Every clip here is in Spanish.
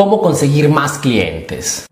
¿Cómo conseguir más clientes?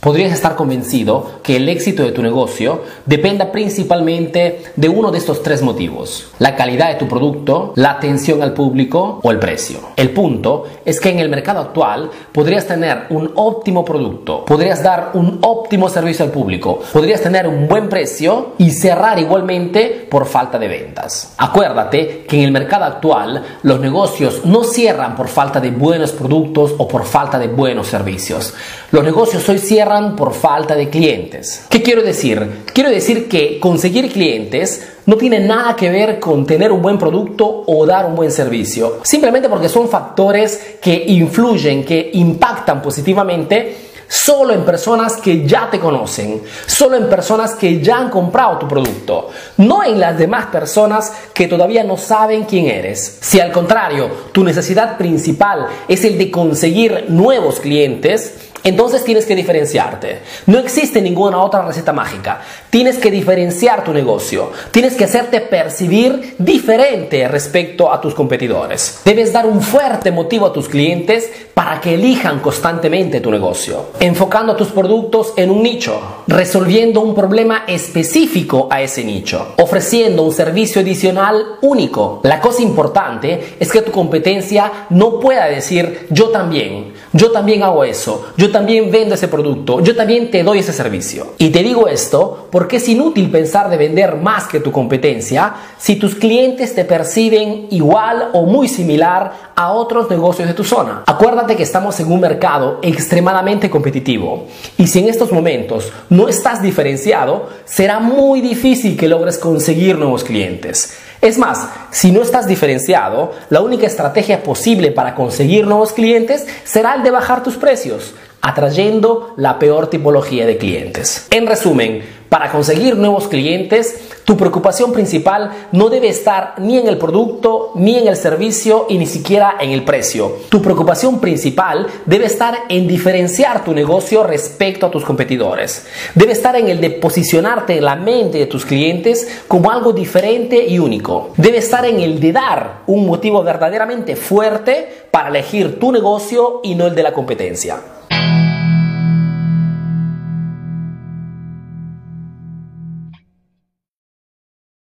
Podrías estar convencido que el éxito de tu negocio dependa principalmente de uno de estos tres motivos. La calidad de tu producto, la atención al público o el precio. El punto es que en el mercado actual podrías tener un óptimo producto, podrías dar un óptimo servicio al público, podrías tener un buen precio y cerrar igualmente por falta de ventas. Acuérdate que en el mercado actual los negocios no cierran por falta de buenos productos o por falta de buenos servicios. Los negocios hoy cierran por falta de clientes. ¿Qué quiero decir? Quiero decir que conseguir clientes no tiene nada que ver con tener un buen producto o dar un buen servicio. Simplemente porque son factores que influyen, que impactan positivamente solo en personas que ya te conocen, solo en personas que ya han comprado tu producto, no en las demás personas que todavía no saben quién eres. Si al contrario, tu necesidad principal es el de conseguir nuevos clientes, entonces tienes que diferenciarte. No existe ninguna otra receta mágica. Tienes que diferenciar tu negocio. Tienes que hacerte percibir diferente respecto a tus competidores. Debes dar un fuerte motivo a tus clientes para que elijan constantemente tu negocio. Enfocando tus productos en un nicho, resolviendo un problema específico a ese nicho, ofreciendo un servicio adicional único. La cosa importante es que tu competencia no pueda decir yo también, yo también hago eso, también vendo ese producto, yo también te doy ese servicio. Y te digo esto porque es inútil pensar de vender más que tu competencia si tus clientes te perciben igual o muy similar a otros negocios de tu zona. Acuérdate que estamos en un mercado extremadamente competitivo y si en estos momentos no estás diferenciado, será muy difícil que logres conseguir nuevos clientes. Es más, si no estás diferenciado, la única estrategia posible para conseguir nuevos clientes será el de bajar tus precios atrayendo la peor tipología de clientes. En resumen, para conseguir nuevos clientes, tu preocupación principal no debe estar ni en el producto, ni en el servicio y ni siquiera en el precio. Tu preocupación principal debe estar en diferenciar tu negocio respecto a tus competidores. Debe estar en el de posicionarte en la mente de tus clientes como algo diferente y único. Debe estar en el de dar un motivo verdaderamente fuerte para elegir tu negocio y no el de la competencia.